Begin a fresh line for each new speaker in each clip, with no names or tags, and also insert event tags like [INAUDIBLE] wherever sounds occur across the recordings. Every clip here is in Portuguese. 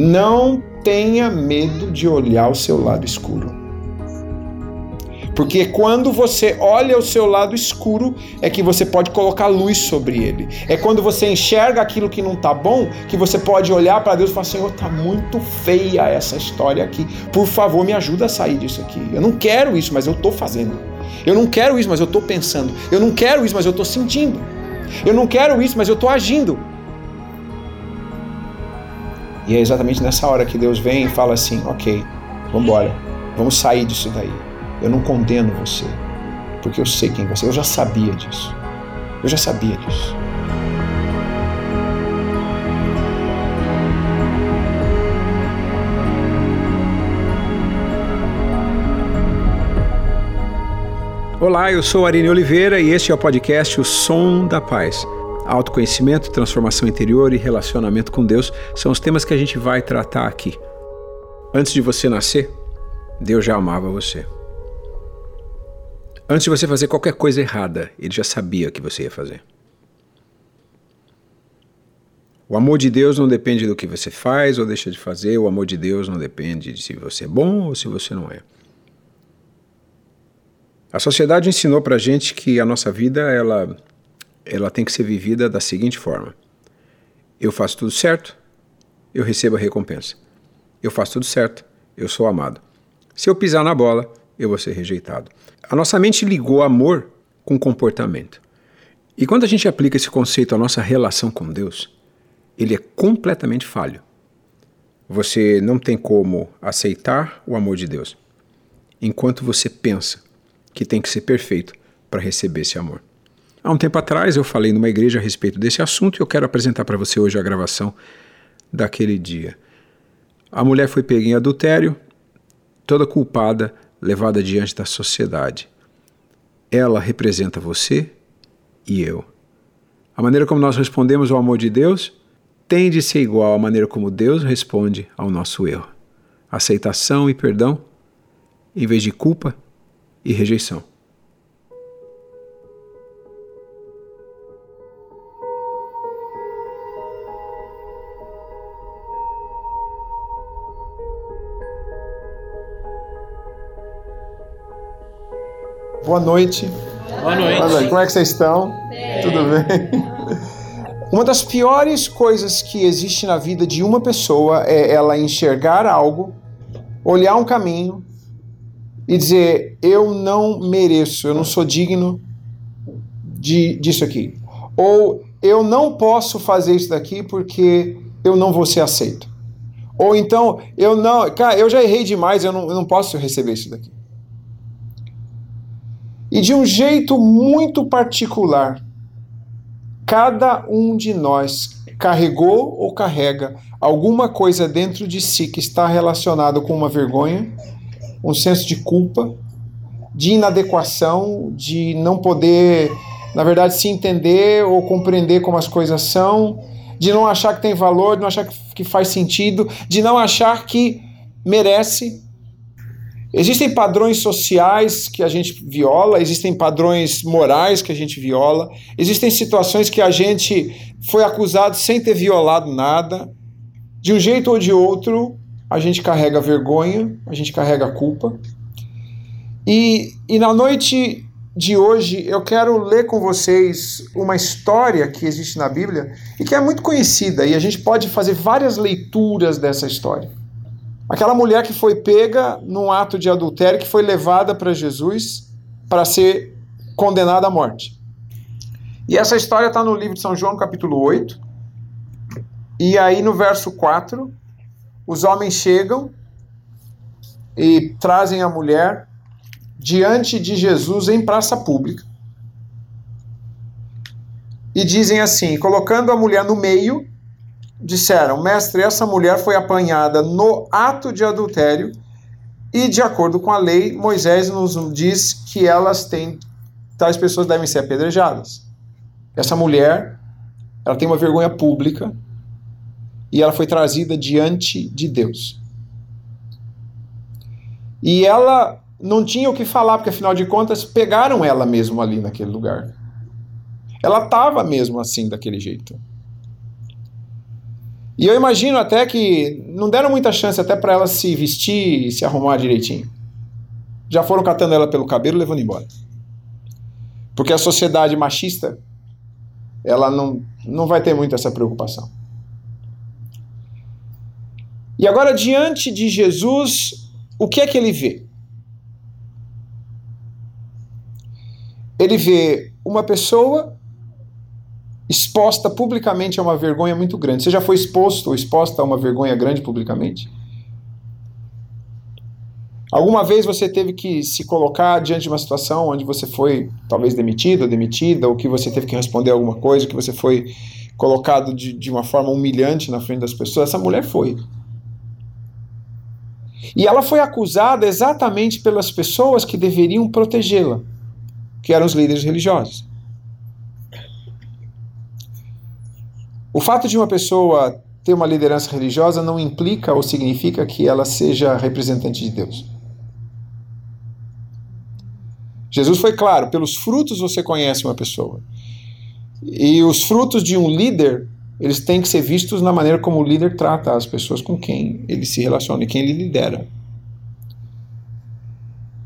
Não tenha medo de olhar o seu lado escuro. Porque quando você olha o seu lado escuro, é que você pode colocar luz sobre ele. É quando você enxerga aquilo que não está bom, que você pode olhar para Deus e falar: Senhor, está muito feia essa história aqui. Por favor, me ajuda a sair disso aqui. Eu não quero isso, mas eu estou fazendo. Eu não quero isso, mas eu estou pensando. Eu não quero isso, mas eu estou sentindo. Eu não quero isso, mas eu estou agindo. E é exatamente nessa hora que Deus vem e fala assim: ok, vamos embora, vamos sair disso daí. Eu não condeno você, porque eu sei quem você é. Eu já sabia disso. Eu já sabia disso.
Olá, eu sou Arine Oliveira e este é o podcast O Som da Paz. Autoconhecimento, transformação interior e relacionamento com Deus são os temas que a gente vai tratar aqui. Antes de você nascer, Deus já amava você. Antes de você fazer qualquer coisa errada, Ele já sabia o que você ia fazer. O amor de Deus não depende do que você faz ou deixa de fazer, o amor de Deus não depende de se você é bom ou se você não é. A sociedade ensinou para a gente que a nossa vida ela, ela tem que ser vivida da seguinte forma: eu faço tudo certo, eu recebo a recompensa. Eu faço tudo certo, eu sou amado. Se eu pisar na bola, eu vou ser rejeitado. A nossa mente ligou amor com comportamento. E quando a gente aplica esse conceito à nossa relação com Deus, ele é completamente falho. Você não tem como aceitar o amor de Deus enquanto você pensa que tem que ser perfeito para receber esse amor. Há um tempo atrás eu falei numa igreja a respeito desse assunto e eu quero apresentar para você hoje a gravação daquele dia. A mulher foi pega em adultério, toda culpada, levada diante da sociedade. Ela representa você e eu. A maneira como nós respondemos ao amor de Deus tem de ser igual à maneira como Deus responde ao nosso erro. Aceitação e perdão, em vez de culpa e rejeição.
Boa noite.
Boa noite.
Como é que vocês estão?
Bem.
Tudo bem? [LAUGHS] Uma das piores coisas que existe na vida de uma pessoa é ela enxergar algo, olhar um caminho e dizer: eu não mereço, eu não sou digno de, disso aqui. Ou eu não posso fazer isso daqui porque eu não vou ser aceito. Ou então, eu não, cara, eu já errei demais, eu não, eu não posso receber isso daqui. E de um jeito muito particular, cada um de nós carregou ou carrega alguma coisa dentro de si que está relacionado com uma vergonha, um senso de culpa, de inadequação, de não poder, na verdade, se entender ou compreender como as coisas são, de não achar que tem valor, de não achar que faz sentido, de não achar que merece. Existem padrões sociais que a gente viola, existem padrões morais que a gente viola, existem situações que a gente foi acusado sem ter violado nada. De um jeito ou de outro, a gente carrega vergonha, a gente carrega culpa. E, e na noite de hoje eu quero ler com vocês uma história que existe na Bíblia e que é muito conhecida, e a gente pode fazer várias leituras dessa história. Aquela mulher que foi pega num ato de adultério, que foi levada para Jesus para ser condenada à morte. E essa história está no livro de São João, capítulo 8. E aí no verso 4, os homens chegam e trazem a mulher diante de Jesus em praça pública. E dizem assim: colocando a mulher no meio, disseram: Mestre, essa mulher foi apanhada no ato de adultério e, de acordo com a lei, Moisés nos diz que elas têm, tais pessoas devem ser apedrejadas. Essa mulher, ela tem uma vergonha pública e ela foi trazida diante de Deus. E ela não tinha o que falar, porque afinal de contas pegaram ela mesmo ali naquele lugar. Ela estava mesmo assim, daquele jeito. E eu imagino até que não deram muita chance até para ela se vestir e se arrumar direitinho. Já foram catando ela pelo cabelo e levando embora. Porque a sociedade machista, ela não, não vai ter muito essa preocupação. E agora, diante de Jesus, o que é que ele vê? Ele vê uma pessoa exposta publicamente a uma vergonha muito grande. Você já foi exposto ou exposta a uma vergonha grande publicamente? Alguma vez você teve que se colocar diante de uma situação onde você foi talvez demitido ou demitida, ou que você teve que responder alguma coisa, que você foi colocado de, de uma forma humilhante na frente das pessoas? Essa mulher foi. E ela foi acusada exatamente pelas pessoas que deveriam protegê-la, que eram os líderes religiosos. O fato de uma pessoa ter uma liderança religiosa não implica ou significa que ela seja representante de Deus. Jesus foi claro: pelos frutos você conhece uma pessoa. E os frutos de um líder, eles têm que ser vistos na maneira como o líder trata as pessoas com quem ele se relaciona e quem ele lidera.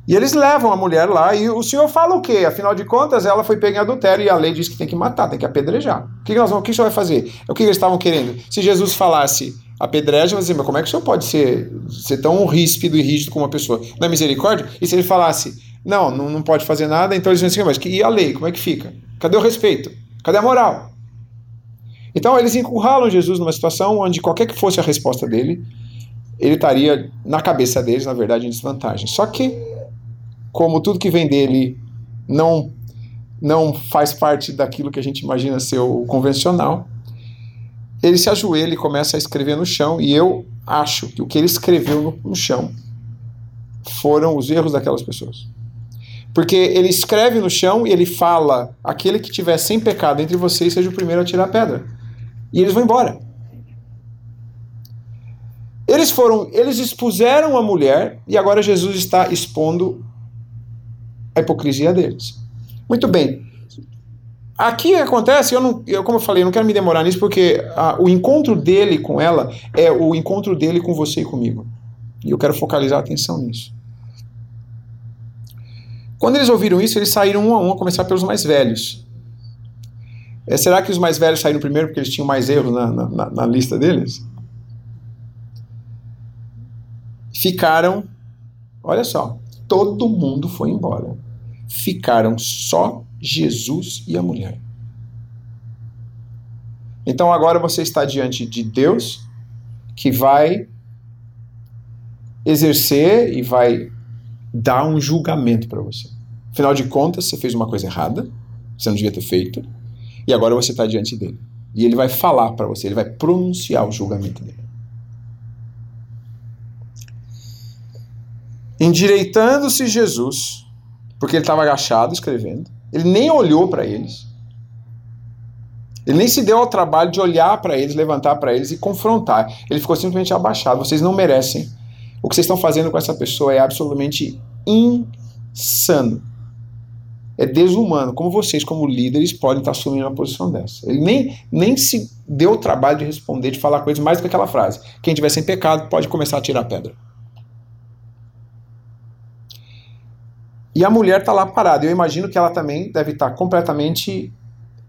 E eles levam a mulher lá e o senhor fala o quê? Afinal de contas, ela foi pega em adultério e a lei diz que tem que matar, tem que apedrejar. O que, nós vamos, o que o senhor vai fazer? É o que eles estavam querendo. Se Jesus falasse apedreja, mas como é que o senhor pode ser, ser tão ríspido e rígido com uma pessoa? Não é misericórdia? E se ele falasse, não, não, não pode fazer nada, então eles vão dizer, mas e a lei? Como é que fica? Cadê o respeito? Cadê a moral? Então eles encurralam Jesus numa situação onde qualquer que fosse a resposta dele, ele estaria na cabeça deles, na verdade, em desvantagem. Só que como tudo que vem dele não não faz parte daquilo que a gente imagina ser o convencional, ele se ajoelha e começa a escrever no chão, e eu acho que o que ele escreveu no, no chão foram os erros daquelas pessoas. Porque ele escreve no chão e ele fala: aquele que tiver sem pecado entre vocês seja o primeiro a tirar a pedra. E eles vão embora. Eles foram, eles expuseram a mulher e agora Jesus está expondo a hipocrisia deles. Muito bem. Aqui acontece, eu não, eu, como eu falei, eu não quero me demorar nisso, porque a, o encontro dele com ela é o encontro dele com você e comigo. E eu quero focalizar a atenção nisso. Quando eles ouviram isso, eles saíram um a um, a começar pelos mais velhos. É, será que os mais velhos saíram primeiro porque eles tinham mais erros na, na, na lista deles? Ficaram, olha só, todo mundo foi embora ficaram só Jesus e a mulher. Então agora você está diante de Deus que vai exercer e vai dar um julgamento para você. Afinal de contas, você fez uma coisa errada, você não devia ter feito, e agora você está diante dele. E ele vai falar para você, ele vai pronunciar o julgamento dele. Endireitando-se Jesus, porque ele estava agachado escrevendo. Ele nem olhou para eles. Ele nem se deu ao trabalho de olhar para eles, levantar para eles e confrontar. Ele ficou simplesmente abaixado. Vocês não merecem. O que vocês estão fazendo com essa pessoa é absolutamente insano. É desumano. Como vocês, como líderes, podem estar assumindo uma posição dessa. Ele nem, nem se deu o trabalho de responder, de falar coisas mais do que aquela frase. Quem tiver sem pecado pode começar a tirar pedra. E a mulher está lá parada. Eu imagino que ela também deve estar tá completamente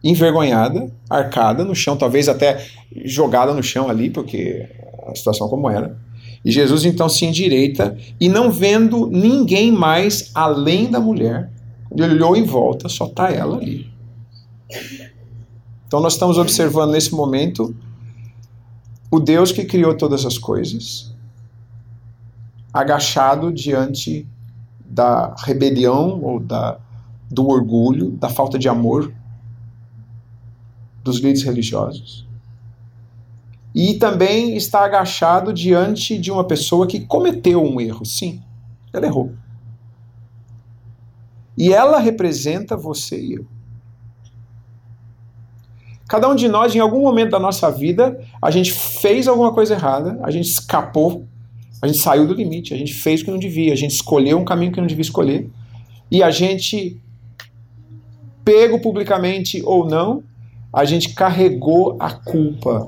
envergonhada, arcada no chão, talvez até jogada no chão ali, porque a situação como era. E Jesus então se endireita e não vendo ninguém mais além da mulher, ele olhou em volta, só está ela ali. Então nós estamos observando nesse momento o Deus que criou todas as coisas, agachado diante da rebelião ou da, do orgulho, da falta de amor dos líderes religiosos. E também está agachado diante de uma pessoa que cometeu um erro. Sim, ela errou. E ela representa você e eu. Cada um de nós, em algum momento da nossa vida, a gente fez alguma coisa errada, a gente escapou a gente saiu do limite, a gente fez o que não devia, a gente escolheu um caminho que não devia escolher. E a gente, pego publicamente ou não, a gente carregou a culpa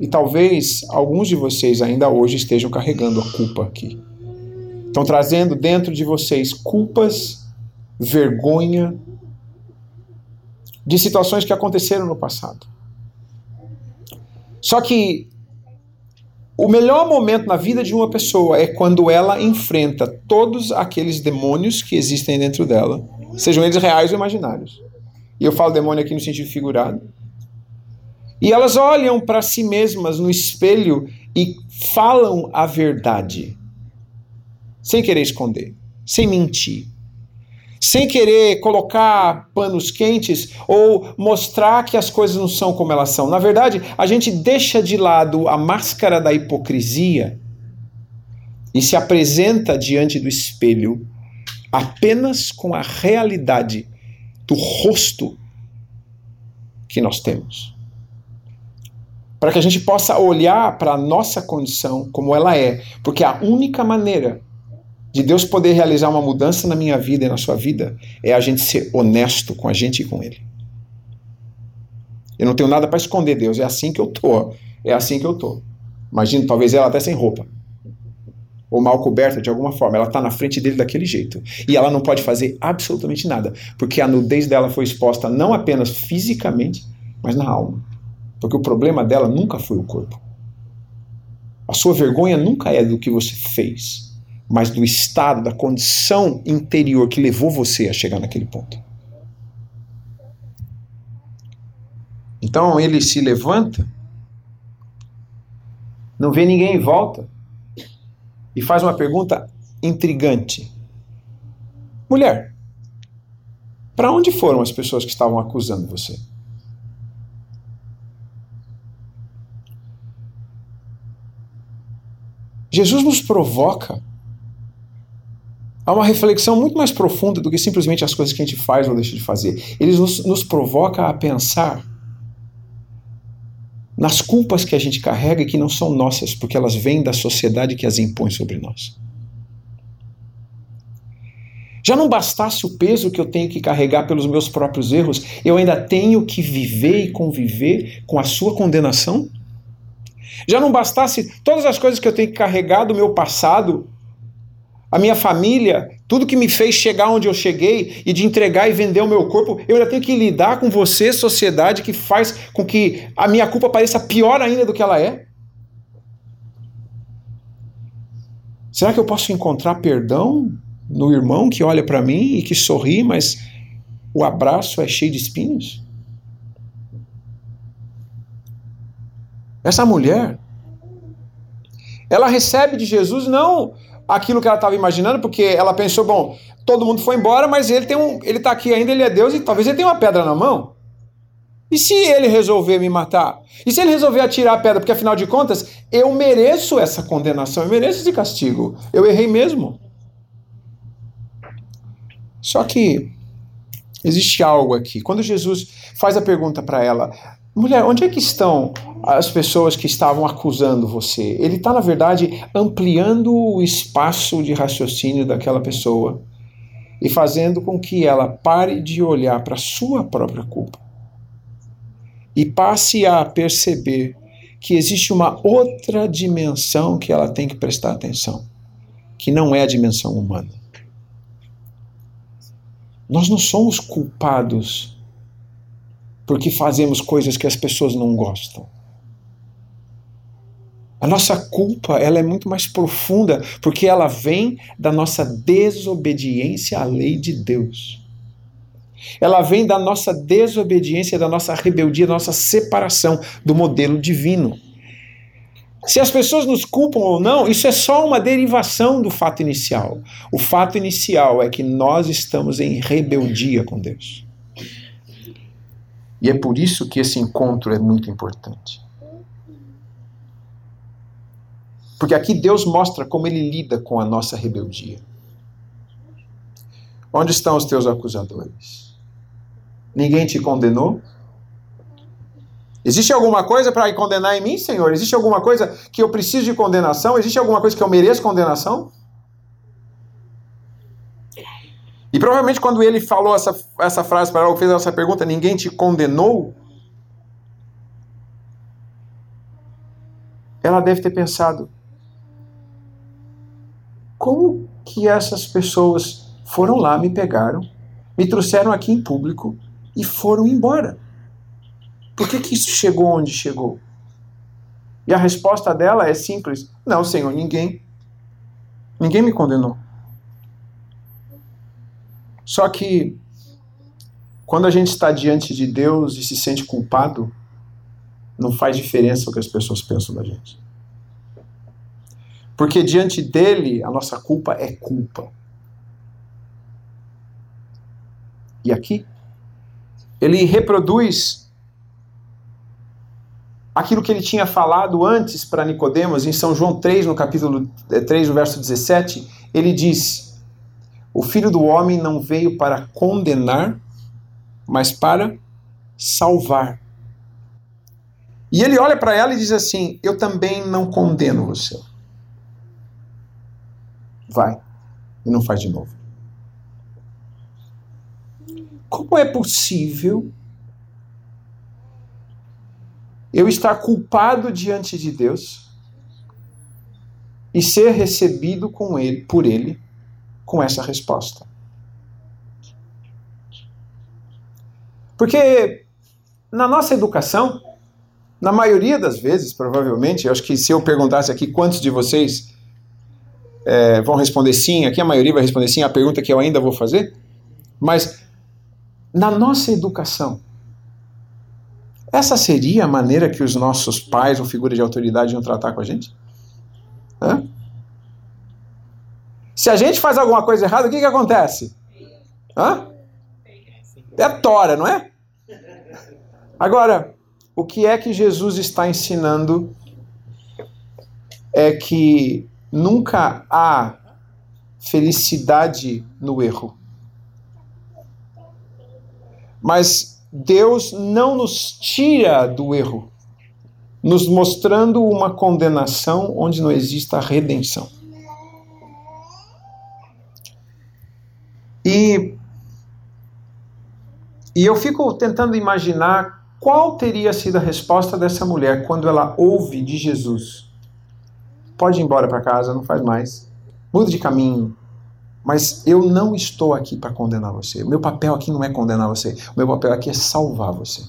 E talvez alguns de vocês ainda hoje estejam carregando a culpa aqui. Estão trazendo dentro de vocês culpas, vergonha de situações que aconteceram no passado. Só que o melhor momento na vida de uma pessoa é quando ela enfrenta todos aqueles demônios que existem dentro dela, sejam eles reais ou imaginários. E eu falo demônio aqui no sentido figurado. E elas olham para si mesmas no espelho e falam a verdade, sem querer esconder, sem mentir, sem querer colocar panos quentes ou mostrar que as coisas não são como elas são. Na verdade, a gente deixa de lado a máscara da hipocrisia e se apresenta diante do espelho apenas com a realidade do rosto que nós temos. Para que a gente possa olhar para a nossa condição como ela é, porque a única maneira de Deus poder realizar uma mudança na minha vida e na sua vida é a gente ser honesto com a gente e com Ele. Eu não tenho nada para esconder, Deus. É assim que eu tô. É assim que eu tô. Imagina, talvez ela até sem roupa. Ou mal coberta de alguma forma. Ela está na frente dele daquele jeito. E ela não pode fazer absolutamente nada. Porque a nudez dela foi exposta não apenas fisicamente, mas na alma. Porque o problema dela nunca foi o corpo. A sua vergonha nunca é do que você fez mas do estado, da condição interior que levou você a chegar naquele ponto. Então ele se levanta, não vê ninguém em volta e faz uma pergunta intrigante: Mulher, para onde foram as pessoas que estavam acusando você? Jesus nos provoca há uma reflexão muito mais profunda do que simplesmente as coisas que a gente faz ou deixa de fazer. Ele nos, nos provoca a pensar nas culpas que a gente carrega e que não são nossas, porque elas vêm da sociedade que as impõe sobre nós. Já não bastasse o peso que eu tenho que carregar pelos meus próprios erros, eu ainda tenho que viver e conviver com a sua condenação? Já não bastasse todas as coisas que eu tenho que carregar do meu passado a minha família, tudo que me fez chegar onde eu cheguei e de entregar e vender o meu corpo, eu ainda tenho que lidar com você, sociedade, que faz com que a minha culpa pareça pior ainda do que ela é? Será que eu posso encontrar perdão no irmão que olha para mim e que sorri, mas o abraço é cheio de espinhos? Essa mulher, ela recebe de Jesus não aquilo que ela estava imaginando, porque ela pensou, bom, todo mundo foi embora, mas ele tem um, ele está aqui ainda, ele é Deus e talvez ele tenha uma pedra na mão. E se ele resolver me matar? E se ele resolver atirar a pedra? Porque afinal de contas, eu mereço essa condenação, eu mereço esse castigo. Eu errei mesmo. Só que existe algo aqui. Quando Jesus faz a pergunta para ela, Mulher, onde é que estão as pessoas que estavam acusando você? Ele está, na verdade, ampliando o espaço de raciocínio daquela pessoa e fazendo com que ela pare de olhar para sua própria culpa e passe a perceber que existe uma outra dimensão que ela tem que prestar atenção, que não é a dimensão humana. Nós não somos culpados porque fazemos coisas que as pessoas não gostam. A nossa culpa ela é muito mais profunda porque ela vem da nossa desobediência à lei de Deus. Ela vem da nossa desobediência, da nossa rebeldia, da nossa separação do modelo divino. Se as pessoas nos culpam ou não, isso é só uma derivação do fato inicial. O fato inicial é que nós estamos em rebeldia com Deus. E é por isso que esse encontro é muito importante. Porque aqui Deus mostra como ele lida com a nossa rebeldia. Onde estão os teus acusadores? Ninguém te condenou? Existe alguma coisa para condenar em mim, Senhor? Existe alguma coisa que eu preciso de condenação? Existe alguma coisa que eu mereço condenação? E provavelmente quando ele falou essa, essa frase para ela, fez essa pergunta, ninguém te condenou? ela deve ter pensado: como que essas pessoas foram lá, me pegaram, me trouxeram aqui em público e foram embora? Por que, que isso chegou onde chegou? E a resposta dela é simples: Não, Senhor, ninguém. Ninguém me condenou. Só que quando a gente está diante de Deus e se sente culpado, não faz diferença o que as pessoas pensam da gente. Porque diante dele, a nossa culpa é culpa. E aqui, ele reproduz aquilo que ele tinha falado antes para Nicodemos, em São João 3, no capítulo 3, no verso 17, ele diz: O filho do homem não veio para condenar, mas para salvar. E ele olha para ela e diz assim: Eu também não condeno você. Vai. E não faz de novo. Como é possível eu estar culpado diante de Deus e ser recebido com ele, por ele com essa resposta? Porque na nossa educação, na maioria das vezes, provavelmente, eu acho que se eu perguntasse aqui quantos de vocês é, vão responder sim, aqui a maioria vai responder sim, a pergunta que eu ainda vou fazer, mas na nossa educação, essa seria a maneira que os nossos pais ou figuras de autoridade iam tratar com a gente? Hã? Se a gente faz alguma coisa errada, o que, que acontece? Hã? É tora, não é? Agora, o que é que Jesus está ensinando é que nunca há felicidade no erro. Mas Deus não nos tira do erro, nos mostrando uma condenação onde não exista redenção. E e eu fico tentando imaginar qual teria sido a resposta dessa mulher quando ela ouve de Jesus: Pode ir embora para casa, não faz mais. Muda de caminho. Mas eu não estou aqui para condenar você. O meu papel aqui não é condenar você. O meu papel aqui é salvar você.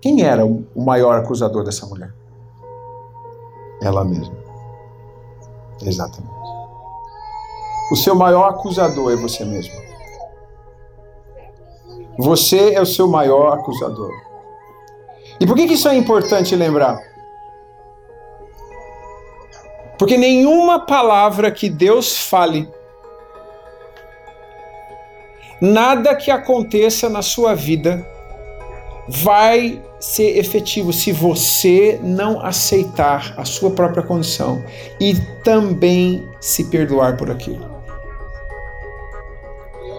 Quem era o maior acusador dessa mulher? Ela mesma. Exatamente. O seu maior acusador é você mesmo. Você é o seu maior acusador. E por que, que isso é importante lembrar? Porque nenhuma palavra que Deus fale, nada que aconteça na sua vida, vai ser efetivo se você não aceitar a sua própria condição e também se perdoar por aquilo.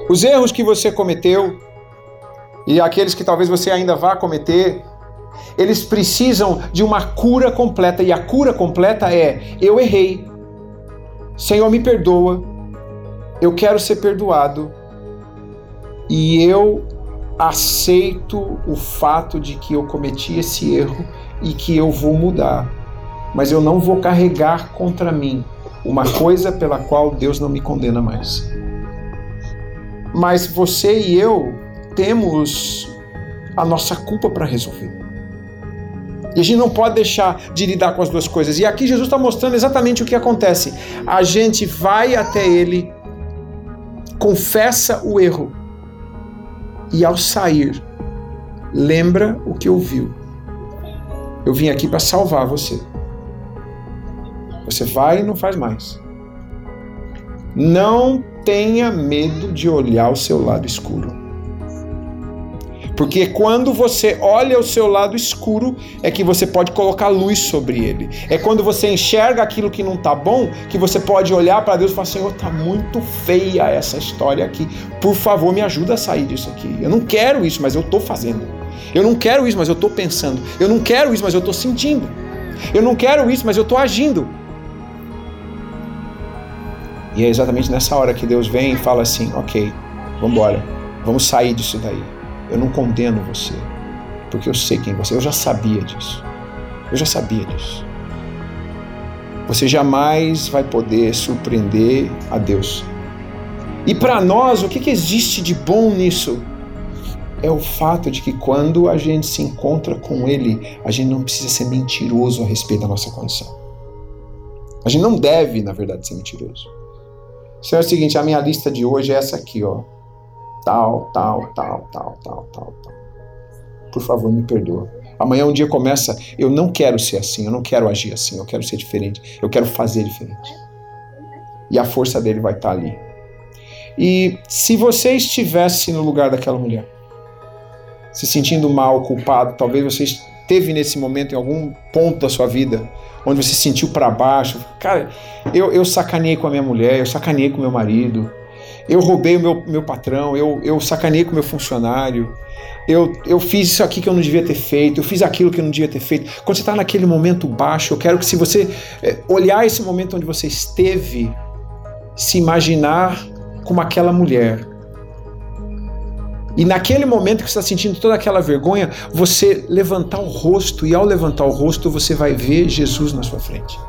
Os erros que você cometeu, e aqueles que talvez você ainda vá cometer, eles precisam de uma cura completa. E a cura completa é: eu errei, Senhor, me perdoa, eu quero ser perdoado e eu aceito o fato de que eu cometi esse erro e que eu vou mudar. Mas eu não vou carregar contra mim uma coisa pela qual Deus não me condena mais. Mas você e eu temos a nossa culpa para resolver. E a gente não pode deixar de lidar com as duas coisas. E aqui Jesus está mostrando exatamente o que acontece. A gente vai até Ele, confessa o erro, e ao sair, lembra o que ouviu. Eu vim aqui para salvar você. Você vai e não faz mais. Não tenha medo de olhar o seu lado escuro. Porque quando você olha o seu lado escuro, é que você pode colocar luz sobre ele. É quando você enxerga aquilo que não está bom, que você pode olhar para Deus e falar: Senhor, está muito feia essa história aqui. Por favor, me ajuda a sair disso aqui. Eu não quero isso, mas eu estou fazendo. Eu não quero isso, mas eu estou pensando. Eu não quero isso, mas eu estou sentindo. Eu não quero isso, mas eu estou agindo. E é exatamente nessa hora que Deus vem e fala assim: Ok, vamos embora, vamos sair disso daí. Eu não condeno você, porque eu sei quem você é. Eu já sabia disso. Eu já sabia disso. Você jamais vai poder surpreender a Deus. E para nós, o que, que existe de bom nisso? É o fato de que quando a gente se encontra com Ele, a gente não precisa ser mentiroso a respeito da nossa condição. A gente não deve, na verdade, ser mentiroso. Isso é o seguinte, a minha lista de hoje é essa aqui, ó. Tal, tal, tal, tal, tal, tal, tal. Por favor, me perdoa. Amanhã um dia começa, eu não quero ser assim, eu não quero agir assim, eu quero ser diferente, eu quero fazer diferente. E a força dele vai estar ali. E se você estivesse no lugar daquela mulher, se sentindo mal, culpado, talvez você esteve nesse momento em algum ponto da sua vida onde você se sentiu para baixo. Cara, eu, eu sacaneei com a minha mulher, eu sacaneei com meu marido, eu roubei o meu, meu patrão, eu, eu sacaneei com o meu funcionário, eu, eu fiz isso aqui que eu não devia ter feito, eu fiz aquilo que eu não devia ter feito. Quando você está naquele momento baixo, eu quero que se você é, olhar esse momento onde você esteve, se imaginar como aquela mulher. E naquele momento que você está sentindo toda aquela vergonha, você levantar o rosto, e ao levantar o rosto, você vai ver Jesus na sua frente.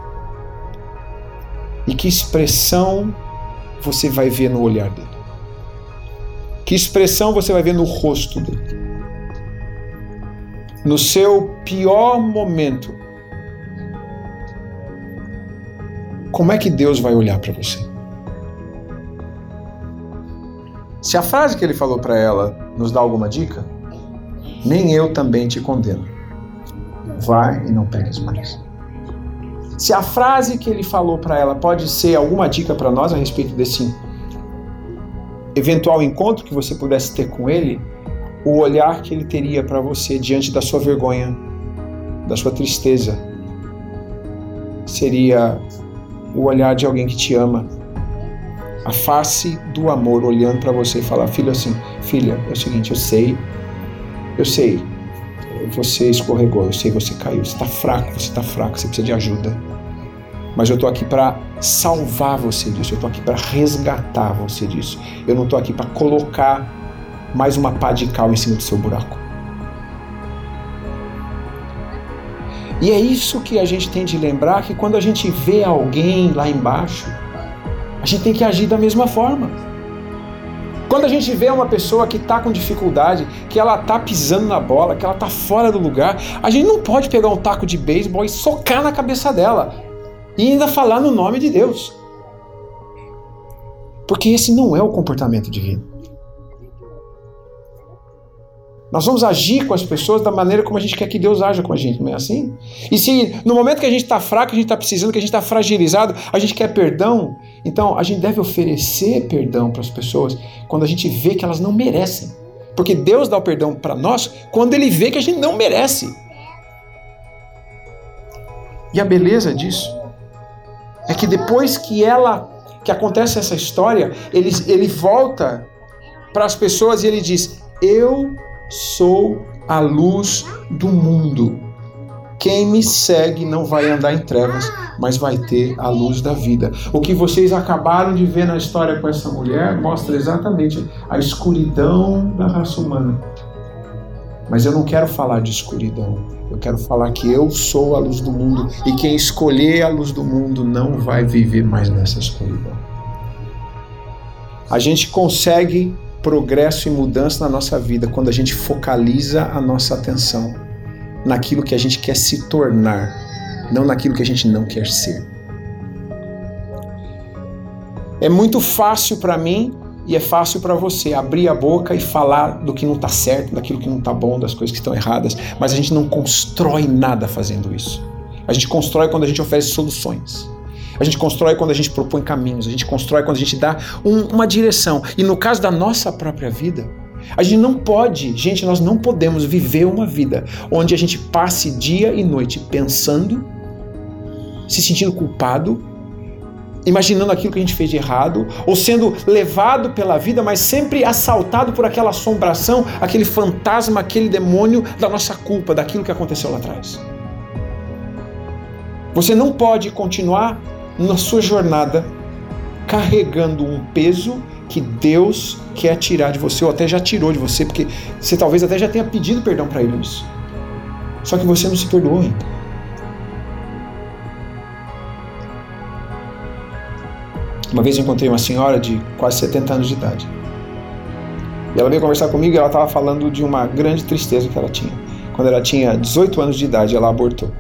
E que expressão você vai ver no olhar dele? Que expressão você vai ver no rosto dele? No seu pior momento, como é que Deus vai olhar para você? Se a frase que ele falou para ela nos dá alguma dica, nem eu também te condeno. Vai e não pegues mais. Se a frase que ele falou para ela pode ser alguma dica para nós a respeito desse eventual encontro que você pudesse ter com ele, o olhar que ele teria para você diante da sua vergonha, da sua tristeza, seria o olhar de alguém que te ama, a face do amor olhando para você e falar, filho assim, filha, é o seguinte, eu sei, eu sei, você escorregou, eu sei, você caiu, você está fraco, você está fraco, você precisa de ajuda. Mas eu estou aqui para salvar você disso, eu estou aqui para resgatar você disso. Eu não estou aqui para colocar mais uma pá de cal em cima do seu buraco. E é isso que a gente tem de lembrar que quando a gente vê alguém lá embaixo, a gente tem que agir da mesma forma. Quando a gente vê uma pessoa que está com dificuldade, que ela está pisando na bola, que ela está fora do lugar, a gente não pode pegar um taco de beisebol e socar na cabeça dela e ainda falar no nome de Deus. Porque esse não é o comportamento divino. Nós vamos agir com as pessoas da maneira como a gente quer que Deus haja com a gente, não é assim? E se no momento que a gente está fraco, a gente está precisando, que a gente está fragilizado, a gente quer perdão, então a gente deve oferecer perdão para as pessoas quando a gente vê que elas não merecem. Porque Deus dá o perdão para nós quando Ele vê que a gente não merece. E a beleza disso é que depois que ela, que acontece essa história, ele, ele volta para as pessoas e ele diz: Eu sou a luz do mundo. Quem me segue não vai andar em trevas, mas vai ter a luz da vida. O que vocês acabaram de ver na história com essa mulher mostra exatamente a escuridão da raça humana. Mas eu não quero falar de escuridão. Eu quero falar que eu sou a luz do mundo e quem escolher a luz do mundo não vai viver mais nessa escuridão. A gente consegue progresso e mudança na nossa vida quando a gente focaliza a nossa atenção naquilo que a gente quer se tornar, não naquilo que a gente não quer ser. É muito fácil para mim e é fácil para você abrir a boca e falar do que não está certo, daquilo que não está bom, das coisas que estão erradas, mas a gente não constrói nada fazendo isso. A gente constrói quando a gente oferece soluções. A gente constrói quando a gente propõe caminhos, a gente constrói quando a gente dá um, uma direção. E no caso da nossa própria vida, a gente não pode, gente, nós não podemos viver uma vida onde a gente passe dia e noite pensando, se sentindo culpado, imaginando aquilo que a gente fez de errado, ou sendo levado pela vida, mas sempre assaltado por aquela assombração, aquele fantasma, aquele demônio da nossa culpa, daquilo que aconteceu lá atrás. Você não pode continuar na sua jornada carregando um peso que Deus quer tirar de você, ou até já tirou de você, porque você talvez até já tenha pedido perdão para Ele nisso. Só que você não se perdoou ainda. Uma vez eu encontrei uma senhora de quase 70 anos de idade. E ela veio conversar comigo e ela estava falando de uma grande tristeza que ela tinha. Quando ela tinha 18 anos de idade, ela abortou.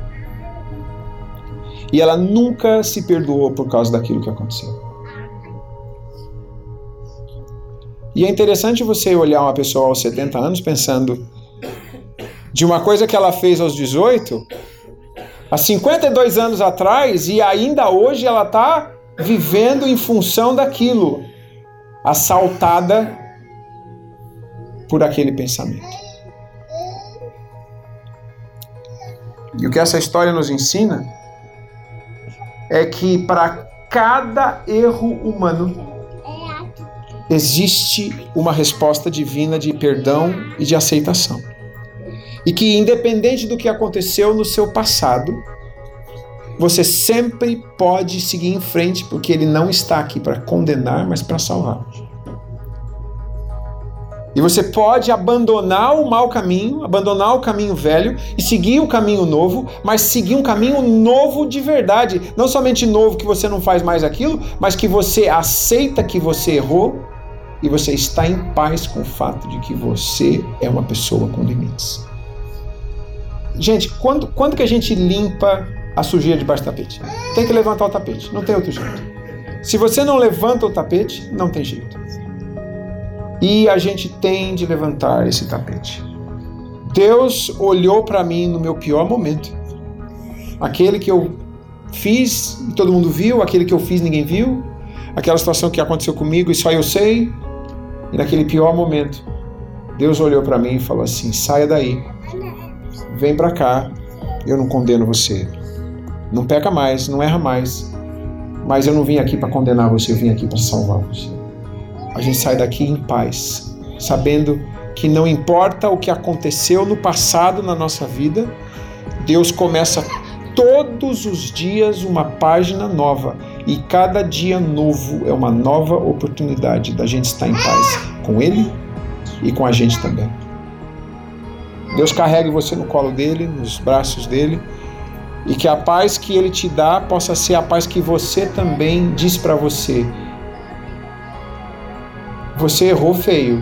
E ela nunca se perdoou por causa daquilo que aconteceu. E é interessante você olhar uma pessoa aos 70 anos pensando de uma coisa que ela fez aos 18, há 52 anos atrás, e ainda hoje ela está vivendo em função daquilo, assaltada por aquele pensamento. E o que essa história nos ensina é que para cada erro humano existe uma resposta divina de perdão e de aceitação. E que, independente do que aconteceu no seu passado, você sempre pode seguir em frente, porque Ele não está aqui para condenar, mas para salvar. E você pode abandonar o mau caminho, abandonar o caminho velho e seguir o caminho novo, mas seguir um caminho novo de verdade. Não somente novo que você não faz mais aquilo, mas que você aceita que você errou e você está em paz com o fato de que você é uma pessoa com limites. Gente, quando, quando que a gente limpa a sujeira debaixo do tapete? Tem que levantar o tapete, não tem outro jeito. Se você não levanta o tapete, não tem jeito. E a gente tem de levantar esse tapete. Deus olhou para mim no meu pior momento. Aquele que eu fiz todo mundo viu, aquele que eu fiz ninguém viu, aquela situação que aconteceu comigo e só eu sei, e naquele pior momento, Deus olhou para mim e falou assim: saia daí, vem para cá, eu não condeno você. Não peca mais, não erra mais. Mas eu não vim aqui para condenar você, eu vim aqui para salvar você. A gente sai daqui em paz, sabendo que não importa o que aconteceu no passado na nossa vida, Deus começa todos os dias uma página nova e cada dia novo é uma nova oportunidade da gente estar em paz com Ele e com a gente também. Deus carregue você no colo dele, nos braços dele, e que a paz que ele te dá possa ser a paz que você também diz para você. Você errou feio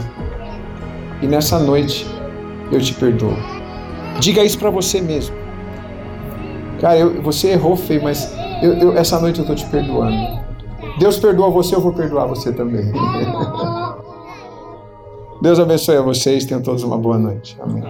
e nessa noite eu te perdoo. Diga isso para você mesmo. Cara, eu, você errou feio, mas eu, eu, essa noite eu estou te perdoando. Deus perdoa você, eu vou perdoar você também. [LAUGHS] Deus abençoe a vocês. Tenham todos uma boa noite. Amém.